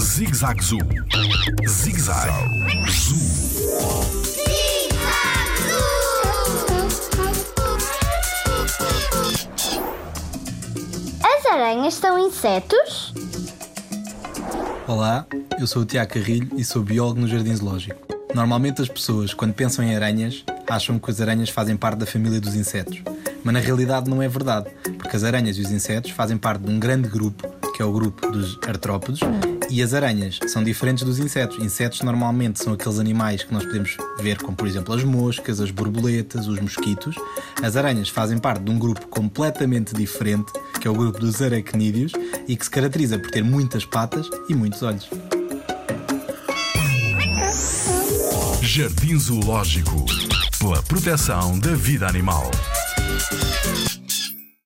Zig Zag Zoo. Zig Zag Zoo. As aranhas são insetos? Olá, eu sou o Tiago Carrilho e sou biólogo no Jardim Zoológico. Normalmente as pessoas, quando pensam em aranhas, acham que as aranhas fazem parte da família dos insetos. Mas na realidade não é verdade, porque as aranhas e os insetos fazem parte de um grande grupo, que é o grupo dos artrópodes, e as aranhas são diferentes dos insetos. Insetos normalmente são aqueles animais que nós podemos ver, como por exemplo as moscas, as borboletas, os mosquitos. As aranhas fazem parte de um grupo completamente diferente, que é o grupo dos aracnídeos, e que se caracteriza por ter muitas patas e muitos olhos. Jardim Zoológico. Pela proteção da vida animal.